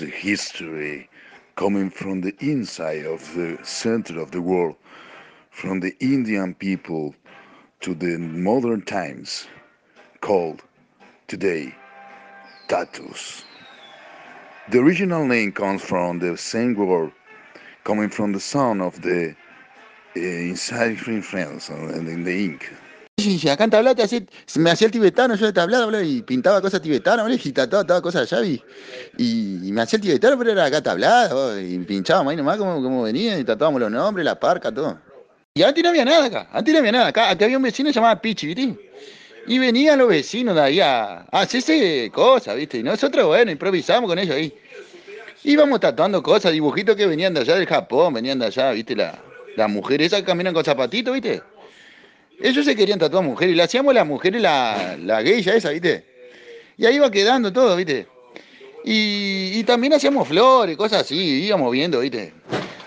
is history coming from the inside of the center of the world, from the Indian people to the modern times, called today tattoos. The original name comes from the same word coming from the sound of the uh, inside friends and in the ink. Y acá en Tablada hacía, me hacía el tibetano, yo de Tablada, y pintaba cosas tibetanas, y tatuaba todas cosas allá, y, y, me hacía el tibetano, pero era acá Tablada, y pinchábamos ahí nomás como, como venía, y tatuábamos los nombres, la parca, todo. Y antes no había nada acá, antes no había nada, acá, acá había un vecino llamado Pichi, ¿viste? Y venían los vecinos de ahí a, a hacerse cosas, ¿viste? Y nosotros, bueno, improvisamos con ellos ahí. Íbamos tatuando cosas, dibujitos que venían de allá del Japón, venían de allá, ¿viste? La, las mujeres esas que caminan con zapatitos, ¿viste? Ellos se querían tatuar mujeres y le hacíamos las mujeres la, la geisha esa, ¿viste? Y ahí iba quedando todo, ¿viste? Y, y también hacíamos flores, cosas así, íbamos viendo, ¿viste?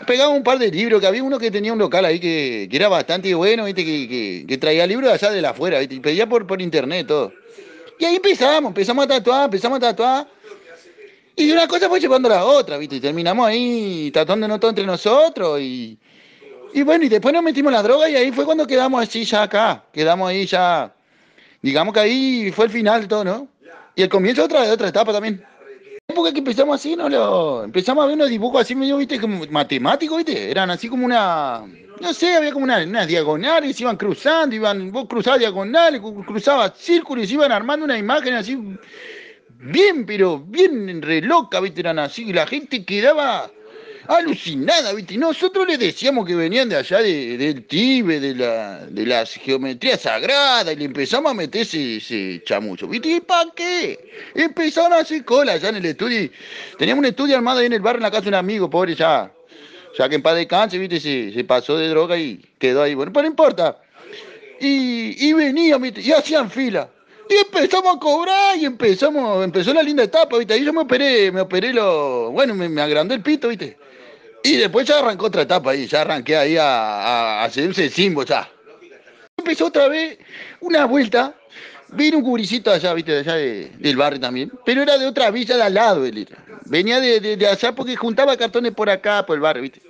Pegaba un par de libros, que había uno que tenía un local ahí que, que era bastante bueno, ¿viste? Que, que, que traía libros allá de la afuera, ¿viste? Y pedía por, por internet todo. Y ahí empezamos, empezamos a tatuar, empezamos a tatuar. Y una cosa fue llevando a la otra, ¿viste? Y terminamos ahí tatuándonos todo entre nosotros y, y bueno, y después nos metimos la droga y ahí fue cuando quedamos así ya acá. Quedamos ahí ya. Digamos que ahí fue el final todo, ¿no? Y el comienzo otra, de otra etapa también. Porque que empezamos así, ¿no? Lo, empezamos a ver unos dibujos así medio, ¿viste? Como matemáticos, ¿viste? Eran así como una. No sé, había como unas una diagonales, iban cruzando, iban. Vos cruzabas diagonales, cruzabas círculos, iban armando una imagen así bien, pero bien re loca, ¿viste? Eran así, y la gente quedaba alucinada, ¿viste? Y nosotros les decíamos que venían de allá de, del Tibe, de la, de la geometría sagrada, y le empezamos a meter ese, ese chamucho, ¿viste? ¿Y para qué? Empezaron a hacer cola allá en el estudio. Teníamos un estudio armado ahí en el barrio, en la casa de un amigo, pobre ya. Ya que en paz descanse, ¿viste? Se, se pasó de droga y quedó ahí. Bueno, pero no importa. Y, y venían, ¿viste? Y hacían fila. Y empezamos a cobrar y empezamos, empezó la linda etapa, ¿viste? Ahí yo me operé, me operé lo, bueno, me, me agrandó el pito, ¿viste? Y después ya arrancó otra etapa ahí, ya arranqué ahí a, a, a simbo ya. Empezó otra vez una vuelta, vino un cubricito allá, ¿viste? Allá de, del barrio también, pero era de otra villa de al lado, él Venía de, de, de allá porque juntaba cartones por acá, por el barrio, ¿viste?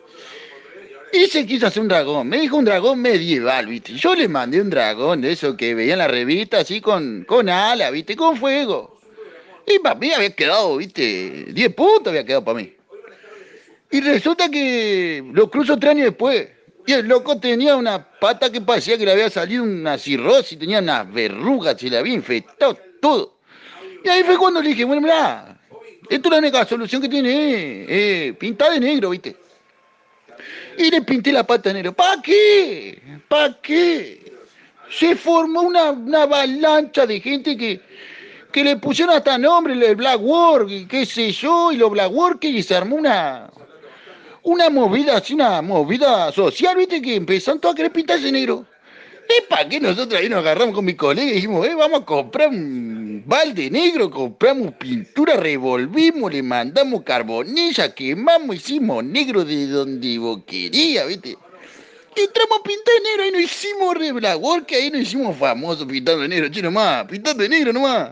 Y se quiso hacer un dragón. Me dijo un dragón medieval, ¿viste? Yo le mandé un dragón de eso que veía en la revista, así con, con ala, ¿viste? Con fuego. Y para mí había quedado, ¿viste? 10 puntos había quedado para mí. Y resulta que lo cruzo tres años después. Y el loco tenía una pata que parecía que le había salido una cirrosis, tenía unas verrugas, se le había infectado todo. Y ahí fue cuando le dije, bueno, mira, esto es la única solución que tiene, eh, eh, de negro, ¿viste? Y le pinté la pata de negro. ¿Para qué? ¿Para qué? Se formó una, una avalancha de gente que, que le pusieron hasta nombre, el Black Work, qué sé yo, y los Black Work, y se armó una, una movida, así una movida social, viste, que empezaron todos a querer pintarse negro. ¿Y para qué nosotros ahí nos agarramos con mi colega y dijimos, eh, vamos a comprar un balde negro, compramos pintura, revolvimos, le mandamos carbonilla, quemamos, hicimos negro de donde vos querías, viste? Entramos a pintar negro y nos hicimos re que ahí nos hicimos famosos pintando negro, che nomás, pintando de negro nomás.